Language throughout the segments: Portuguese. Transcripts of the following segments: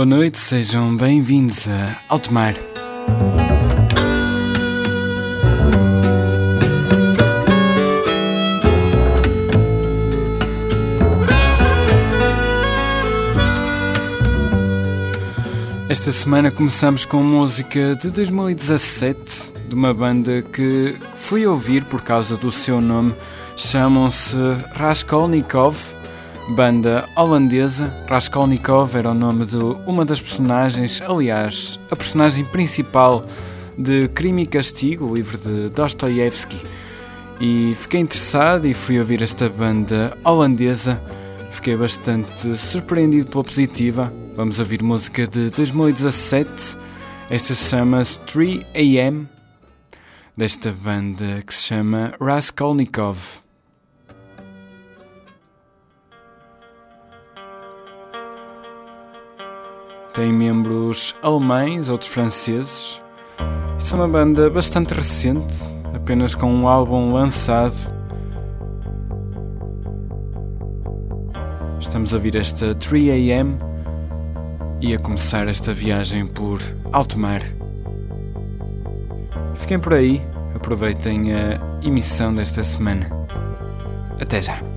Boa noite, sejam bem-vindos a Altomar. Esta semana começamos com música de 2017 de uma banda que fui ouvir por causa do seu nome. Chamam-se Raskolnikov, banda holandesa. Raskolnikov era o nome de uma das personagens, aliás, a personagem principal de Crime e Castigo, o livro de Dostoiévski. E fiquei interessado e fui ouvir esta banda holandesa. Fiquei bastante surpreendido pela positiva. Vamos ouvir música de 2017. Esta chama-se 3 AM, desta banda que se chama Raskolnikov. Tem membros alemães, outros franceses. Isso é uma banda bastante recente, apenas com um álbum lançado. Estamos a ouvir esta 3 AM e a começar esta viagem por alto mar. Fiquem por aí, aproveitem a emissão desta semana. Até já!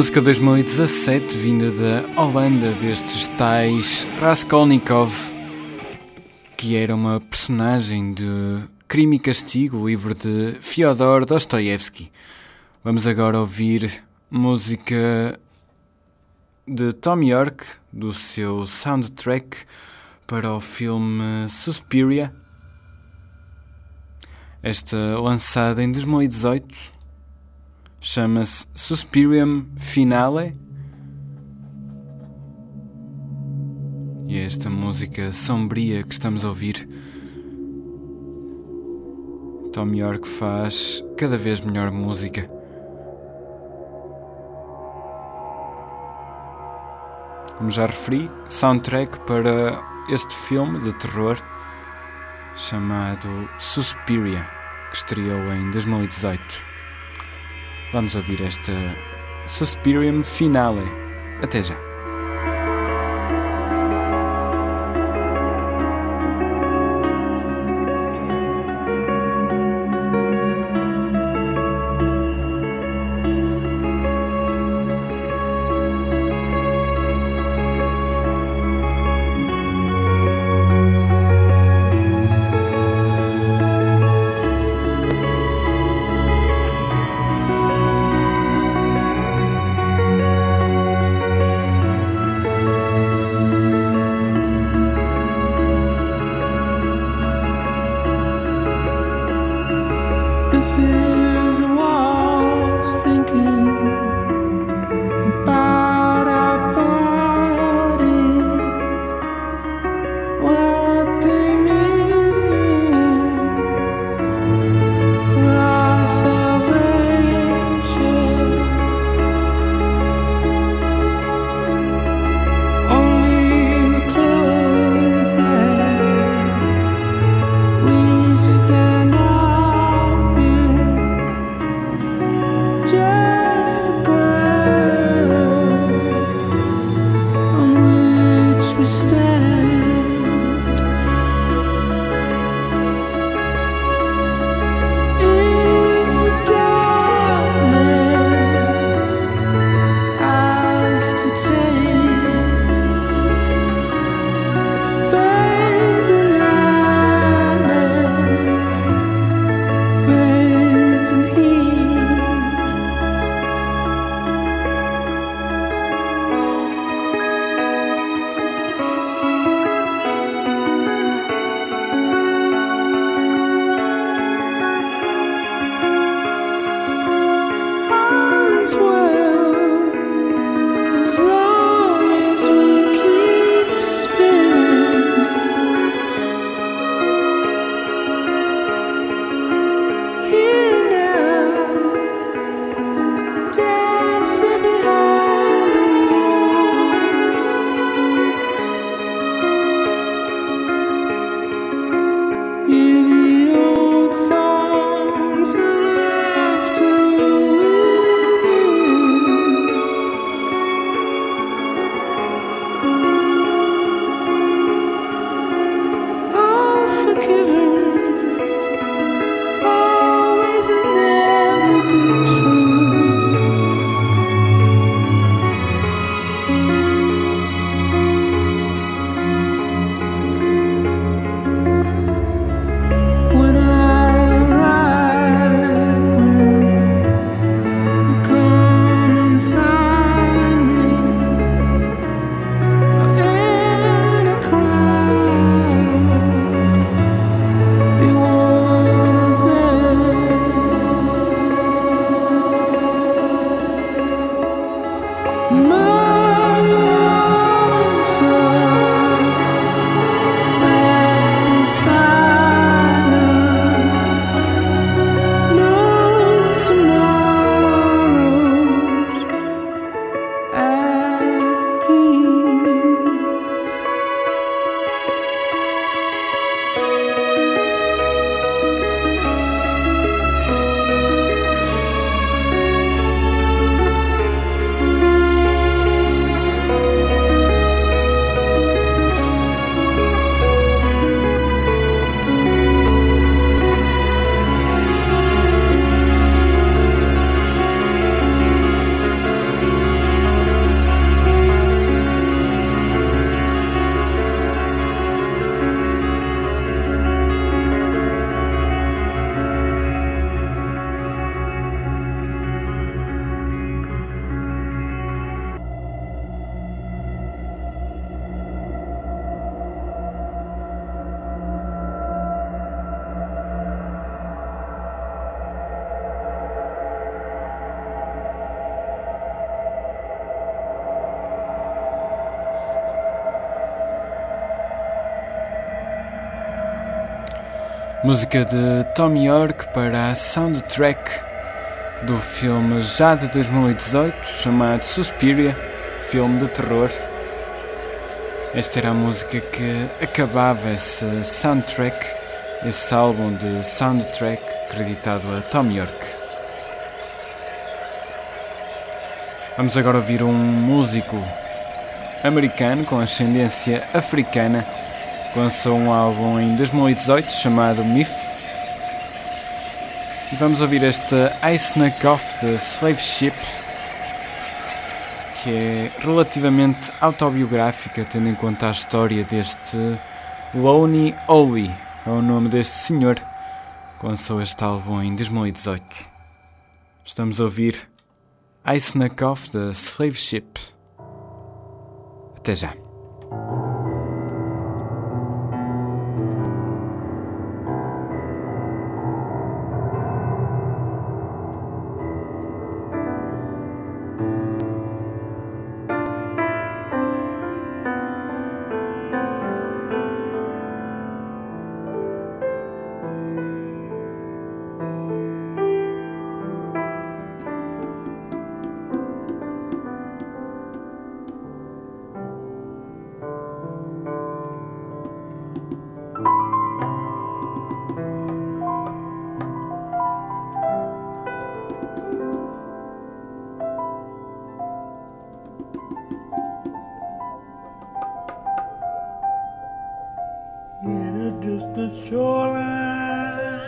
Música 2017, vinda da Holanda, destes tais Raskolnikov, que era uma personagem de Crime e Castigo, o livro de Fyodor Dostoevsky. Vamos agora ouvir música de Tom York, do seu soundtrack para o filme Suspiria, esta lançada em 2018 chama-se Suspirium Finale. E é esta música sombria que estamos a ouvir. Tom York faz cada vez melhor música. Como já referi, soundtrack para este filme de terror chamado Suspiria, que estreou em 2018. Vamos ouvir esta Suspirium Finale. Até já. Música de Tom York para a soundtrack do filme já de 2018 chamado Suspiria, filme de terror. Esta era a música que acabava esse soundtrack, esse álbum de soundtrack acreditado a Tom York. Vamos agora ouvir um músico americano com ascendência africana lançou um álbum em 2018 chamado Myth. E vamos ouvir este I Snuck Off the Slave Ship, que é relativamente autobiográfica, tendo em conta a história deste Loney Oli, é o nome deste senhor que lançou este álbum em 2018. Estamos a ouvir I Snuck Off the Slave Ship. Até já. in a distant shoreline.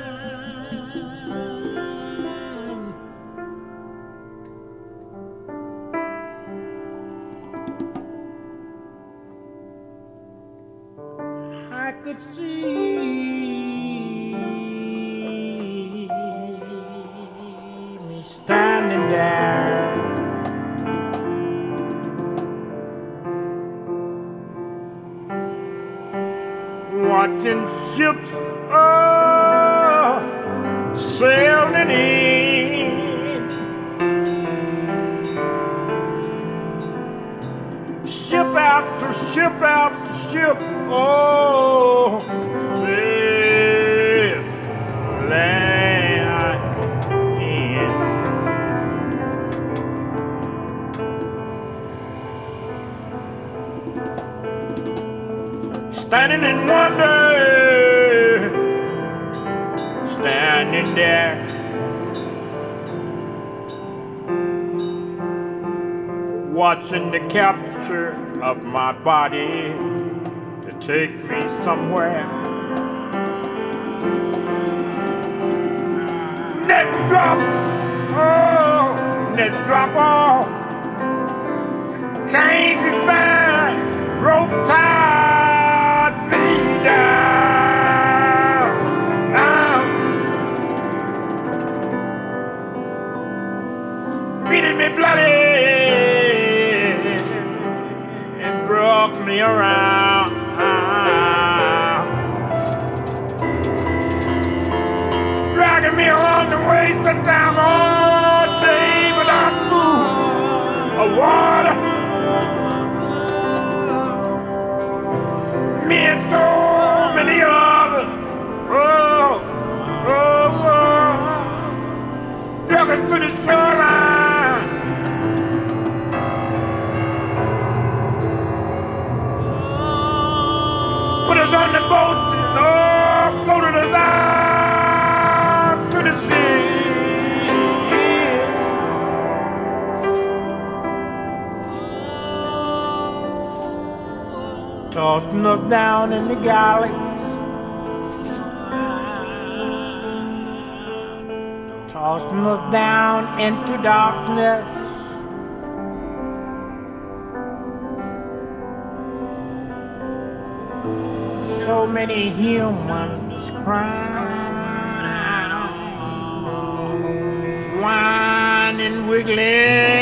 Somewhere. The boat, oh, floated us out to the sea. Tossing us down in the galleys. Tossing us down into darkness. So many humans crying, whining, wiggling,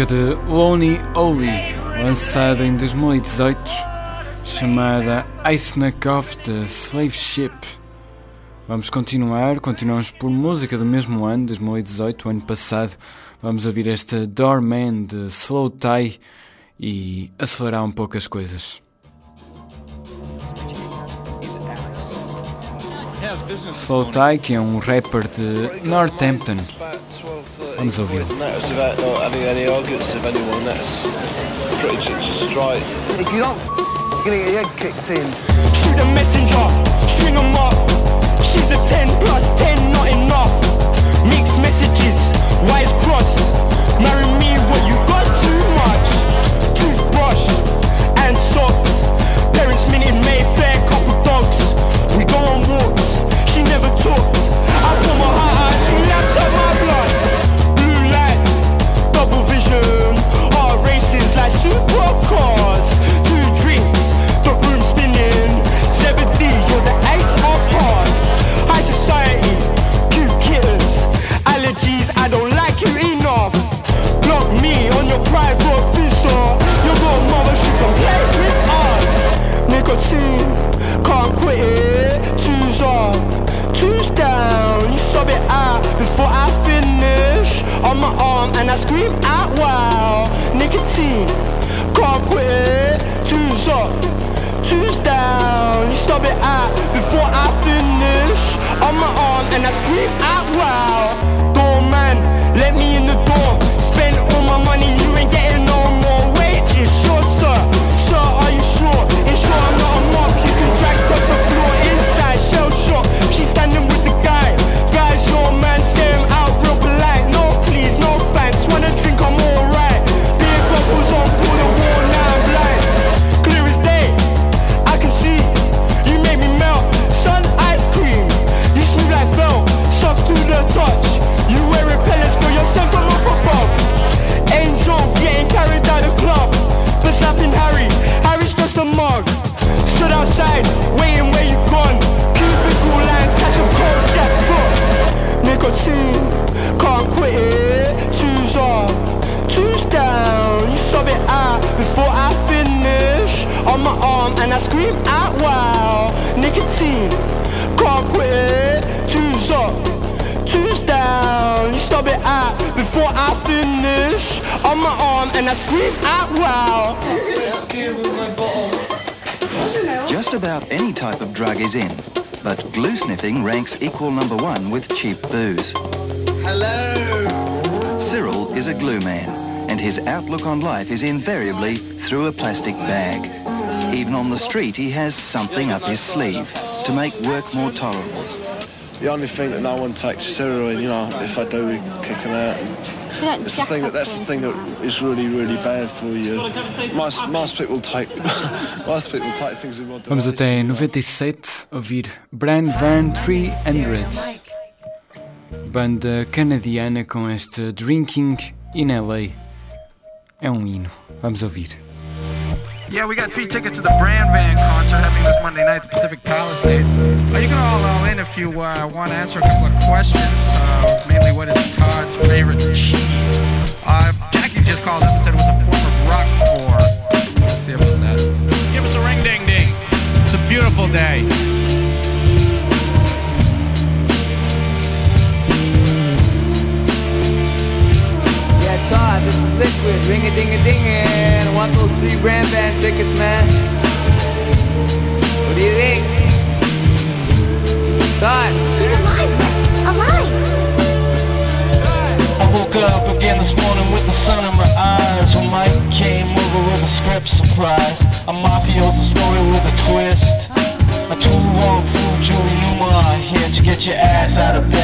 música de Lonely Oli, lançada em 2018, chamada Eisenakov de Slave Ship. Vamos continuar, continuamos por música do mesmo ano, 2018, ano passado. Vamos ouvir esta Doorman de Slow Tie e acelerar um pouco as coisas. Flow Tyke é um rapper de Northampton. Vamos ouvi-lo. Shoot a messenger, string them up. She's a 10 plus 10, not enough. Mixed messages, wise cross. Marry me, what you dumb and I scream out wow Nicotine, can't quit it Two's up, two's down You stop it out before I finish On my arm and I scream out wow Just about any type of drug is in but glue sniffing ranks equal number one with cheap booze. Hello! Cyril is a glue man, and his outlook on life is invariably through a plastic bag. Even on the street, he has something up his sleeve to make work more tolerable. The only thing that no one takes is heroin, you know, if I do, we kick them out. And it's the thing that, that's the thing that is really, really bad for you. Most, most people take, most people take things in moderation. Vamos até 97 ouvir Brian Van 300, banda canadiana com este Drinking in LA. É um hino. Vamos ouvir. Yeah, we got free tickets to the Brand Van concert happening this Monday night at the Pacific Palisades. Uh, you can all all in if you uh, want to answer a couple of questions. Uh, mainly, what is Todd's favorite cheese? Uh, Jackie just called up and said it was a form of Roquefort. Let's see about that. Give us a ring ding ding. It's a beautiful day. Todd, this is Liquid. Ring a ding a ding I want those three brand band tickets, man. What do you think? Todd. He's alive, alive. I woke up again this morning with the sun in my eyes When Mike came over with a script surprise A mafioso story with a twist A two-wrong fool, Julie Newmar Here to get your ass out of bed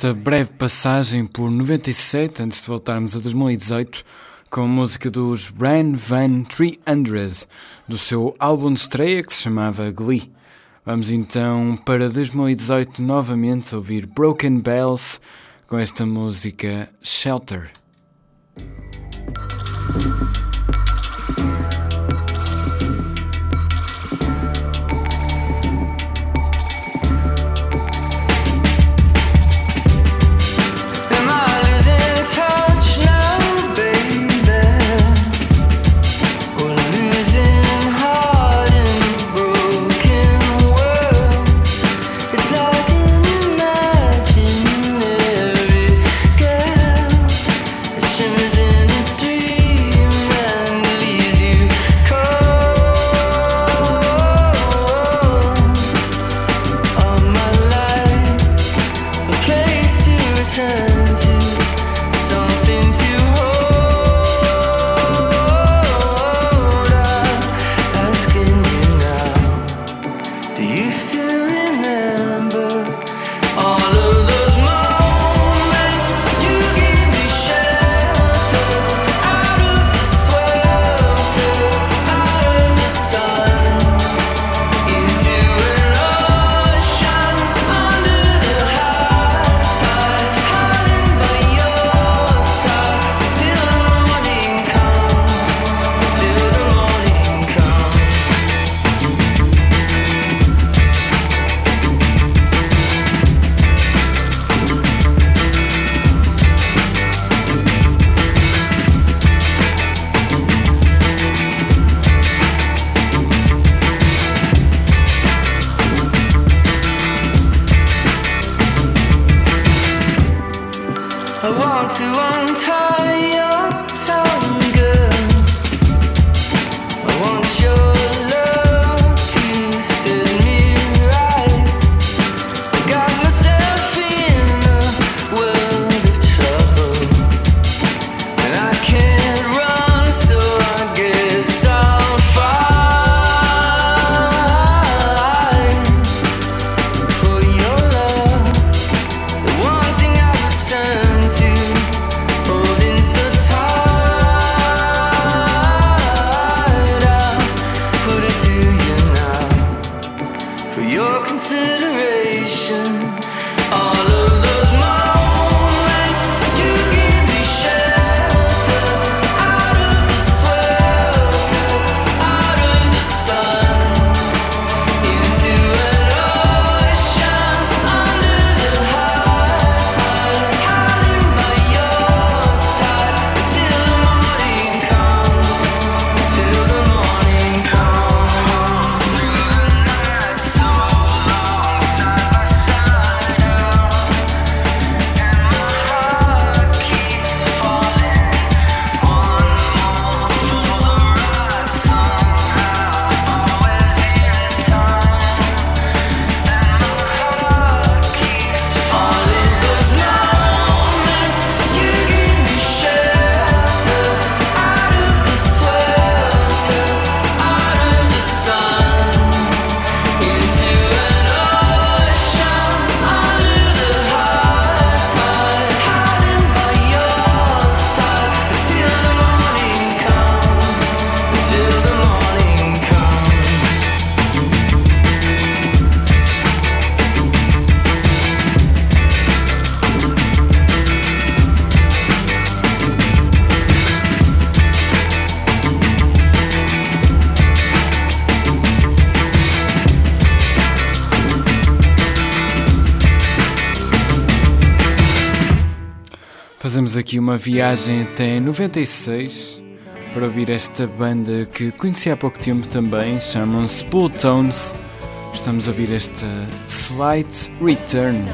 esta breve passagem por 97, antes de voltarmos a 2018, com a música dos Bran Van 300, do seu álbum de estreia que se chamava Glee. Vamos então para 2018 novamente ouvir Broken Bells com esta música Shelter. temos aqui uma viagem até 96 para ouvir esta banda que conheci há pouco tempo também, chamam-se Bulltones. Estamos a ouvir esta Slight Return.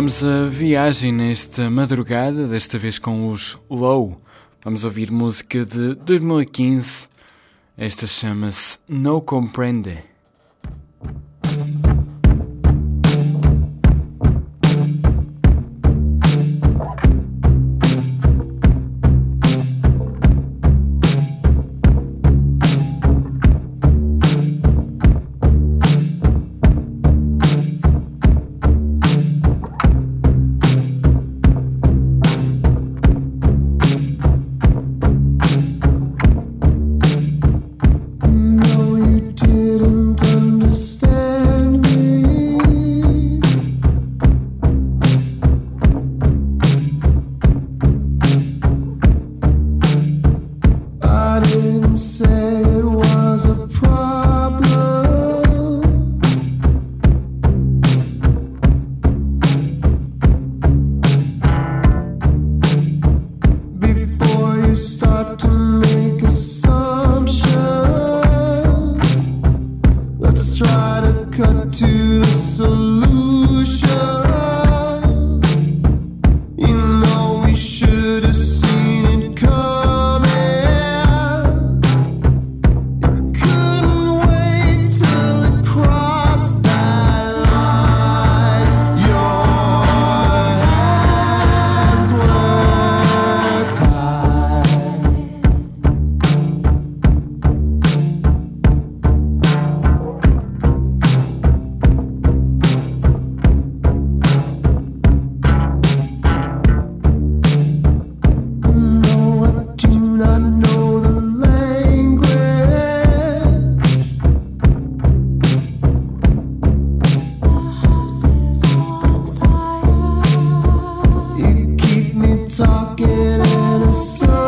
Continuamos a viagem nesta madrugada, desta vez com os Low. Vamos ouvir música de 2015. Esta chama-se No Comprende. talking in a song.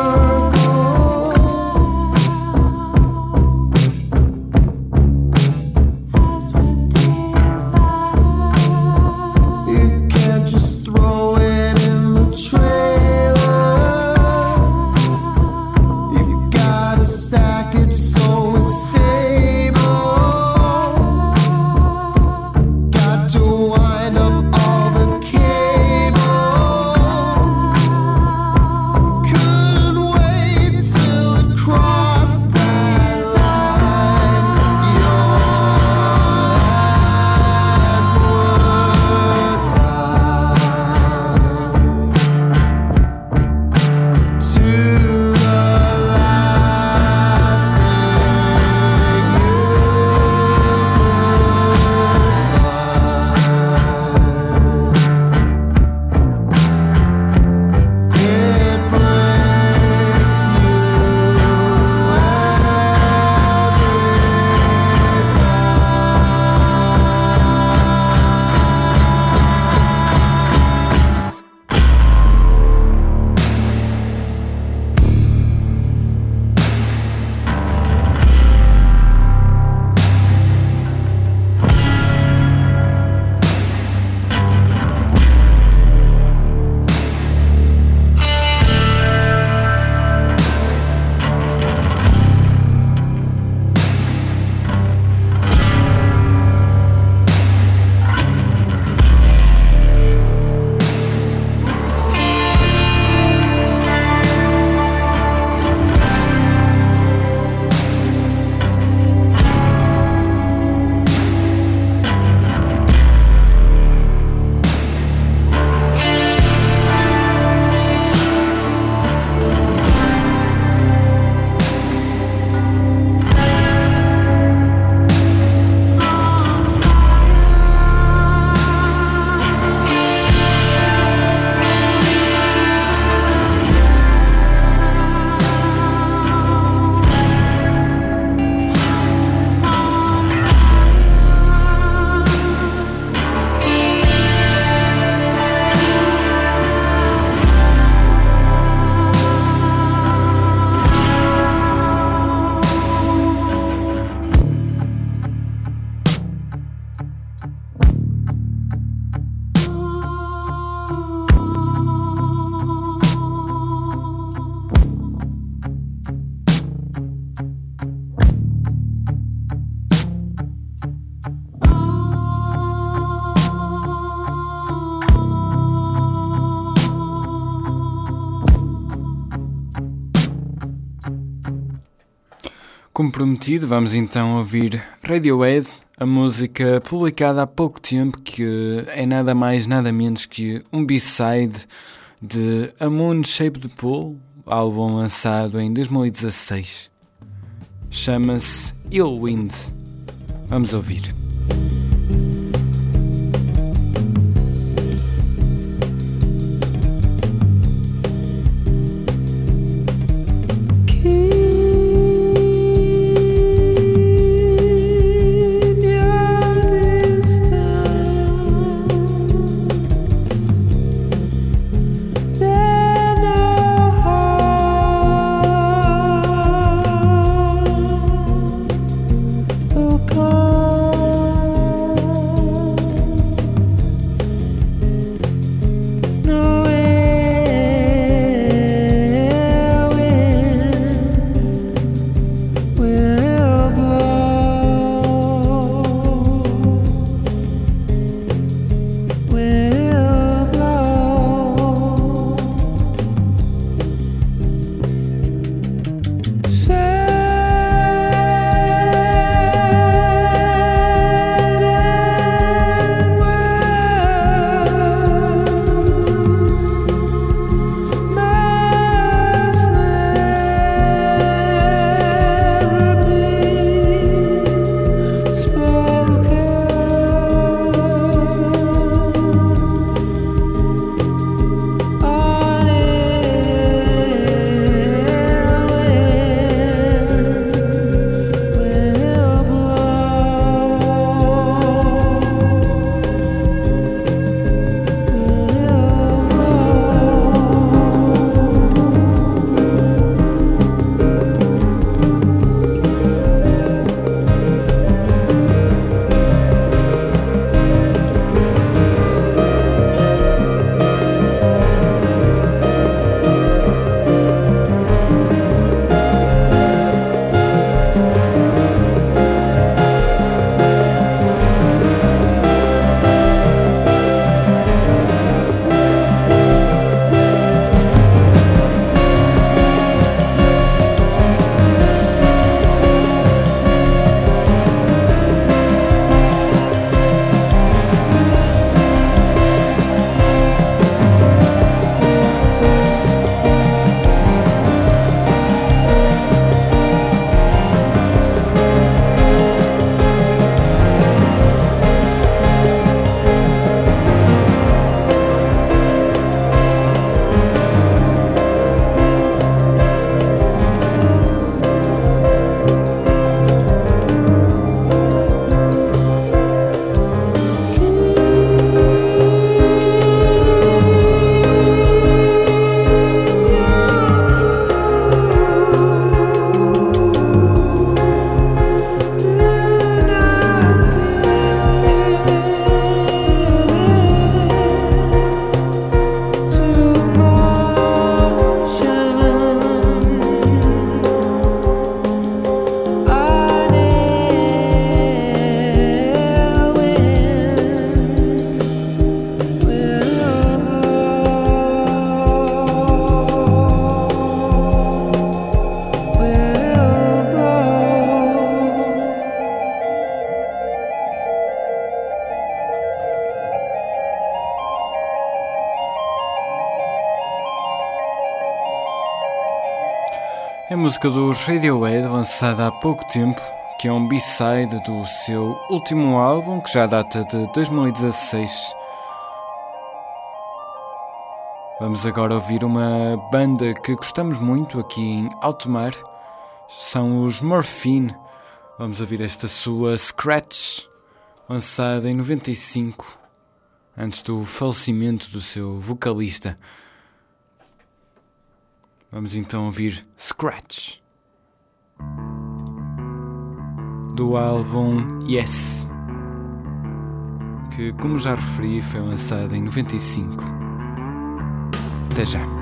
Vamos então ouvir Radiohead, a música publicada há pouco tempo, que é nada mais, nada menos que um B-side de A Moon Shaped Pool, álbum lançado em 2016. Chama-se Ill Wind. Vamos ouvir. Música dos Radiohead, lançada há pouco tempo, que é um B-side do seu último álbum, que já data de 2016. Vamos agora ouvir uma banda que gostamos muito aqui em Alto Mar. São os Morphine. Vamos ouvir esta sua Scratch, lançada em 95, antes do falecimento do seu vocalista. Vamos então ouvir Scratch do álbum Yes, que, como já referi, foi lançado em 95. Até já.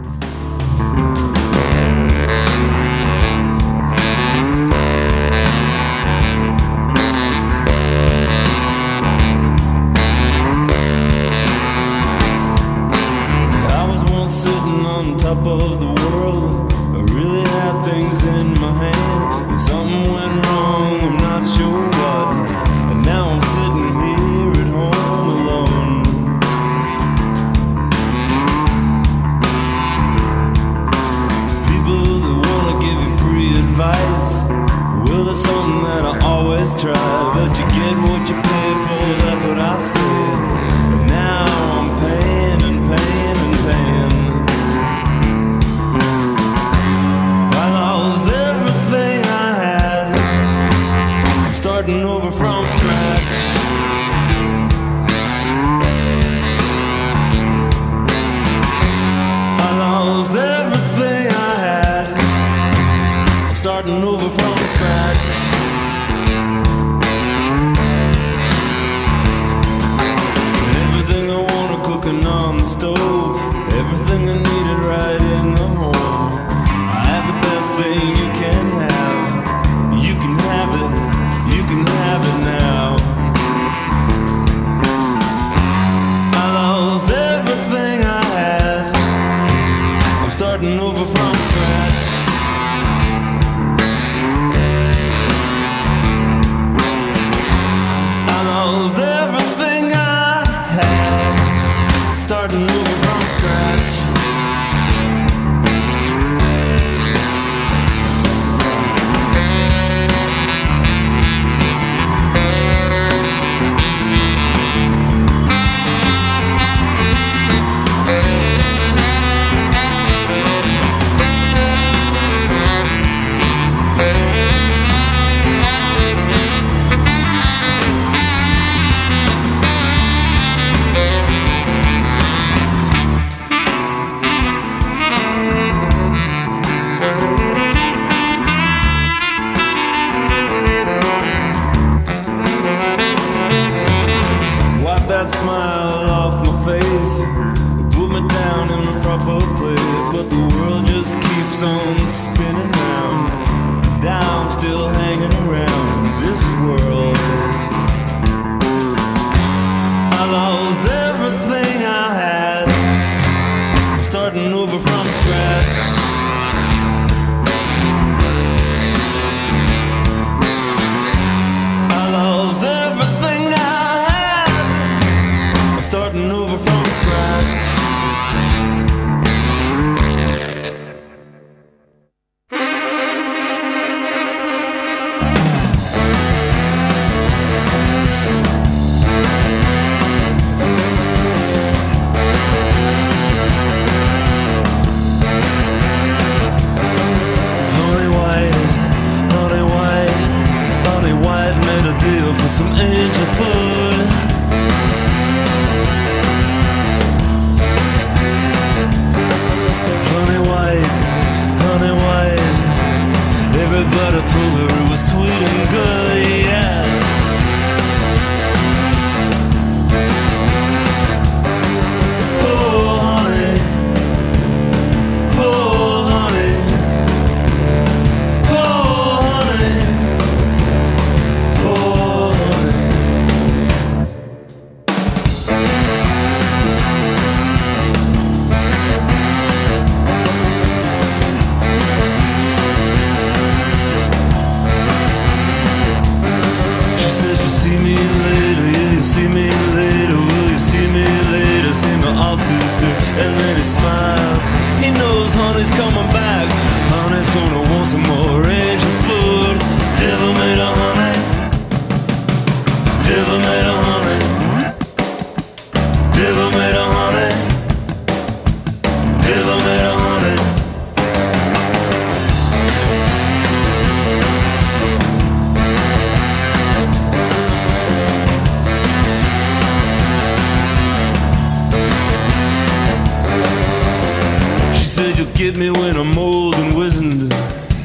get me when I'm old and wizened,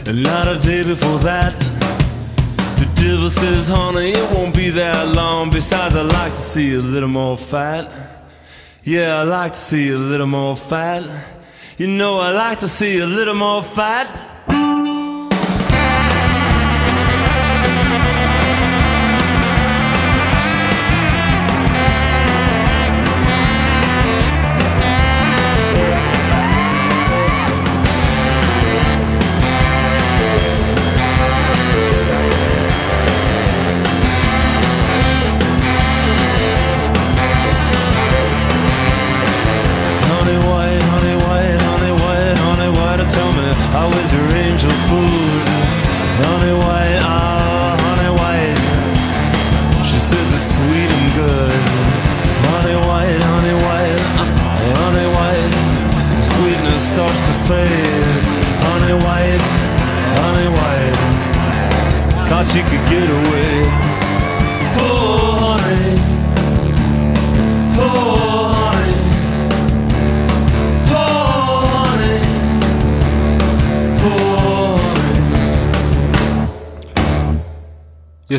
and not a day before that. The devil says, honey, it won't be that long. Besides, I like to see a little more fat. Yeah, I like to see a little more fat. You know, I like to see a little more fat.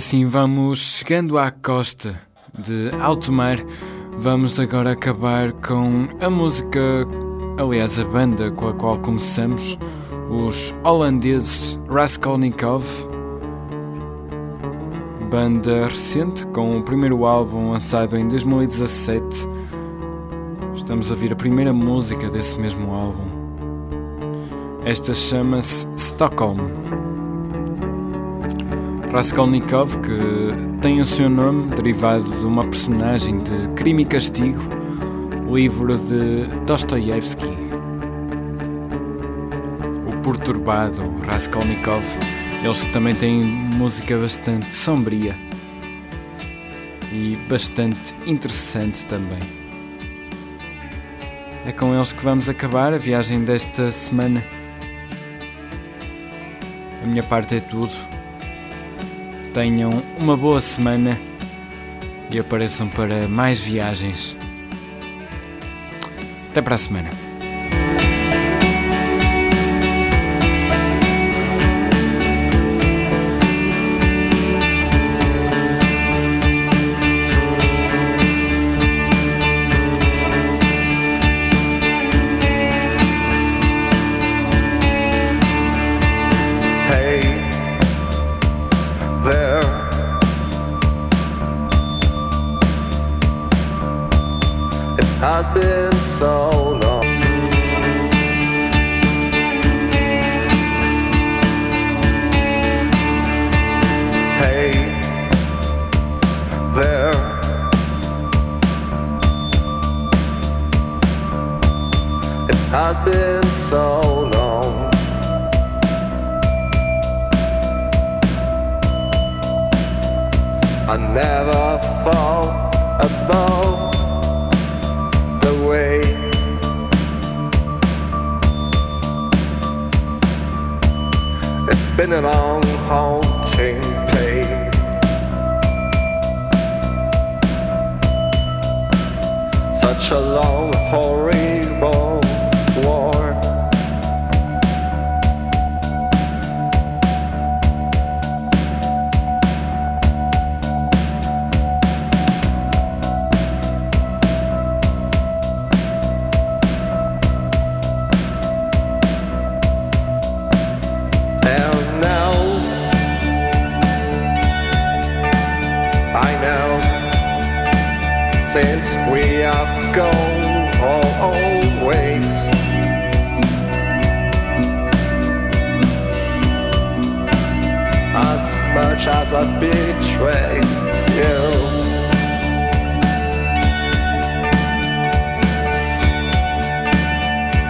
Assim vamos chegando à costa de alto mar. Vamos agora acabar com a música, aliás, a banda com a qual começamos, os holandeses Raskolnikov. Banda recente, com o primeiro álbum lançado em 2017. Estamos a ouvir a primeira música desse mesmo álbum. Esta chama-se Stockholm. Raskolnikov, que tem o seu nome derivado de uma personagem de Crime e Castigo, livro de Dostoiévski. O perturbado Raskolnikov, eles que também têm música bastante sombria e bastante interessante também. É com eles que vamos acabar a viagem desta semana. A minha parte é tudo. Tenham uma boa semana e apareçam para mais viagens. Até para a semana. Been a long haunting pain. Such a long, horrible since we have gone always. As much as I betray you.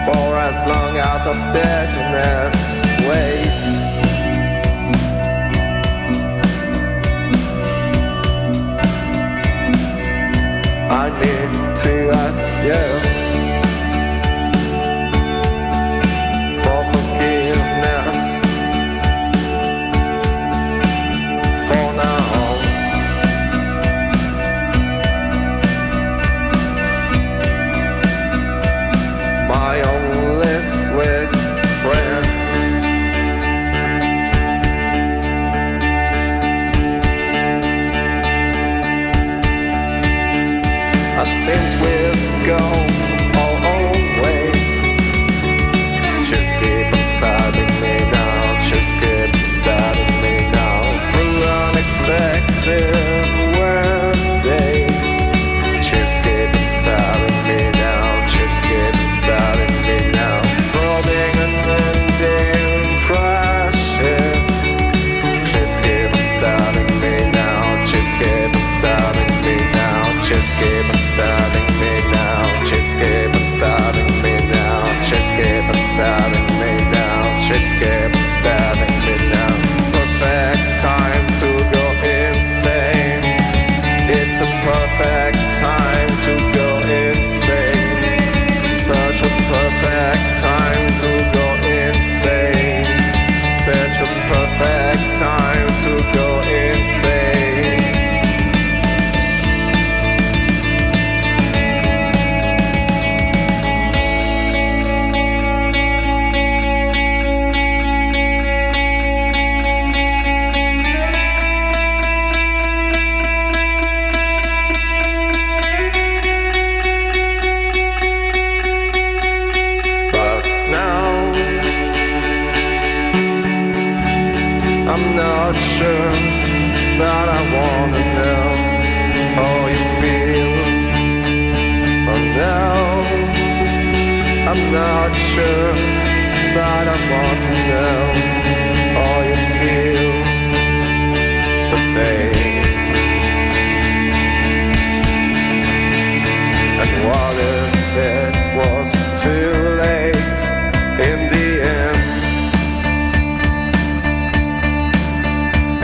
For as long as a bitterness waits. I need to ask you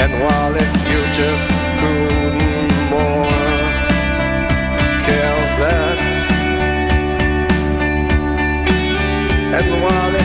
And while if you just more And while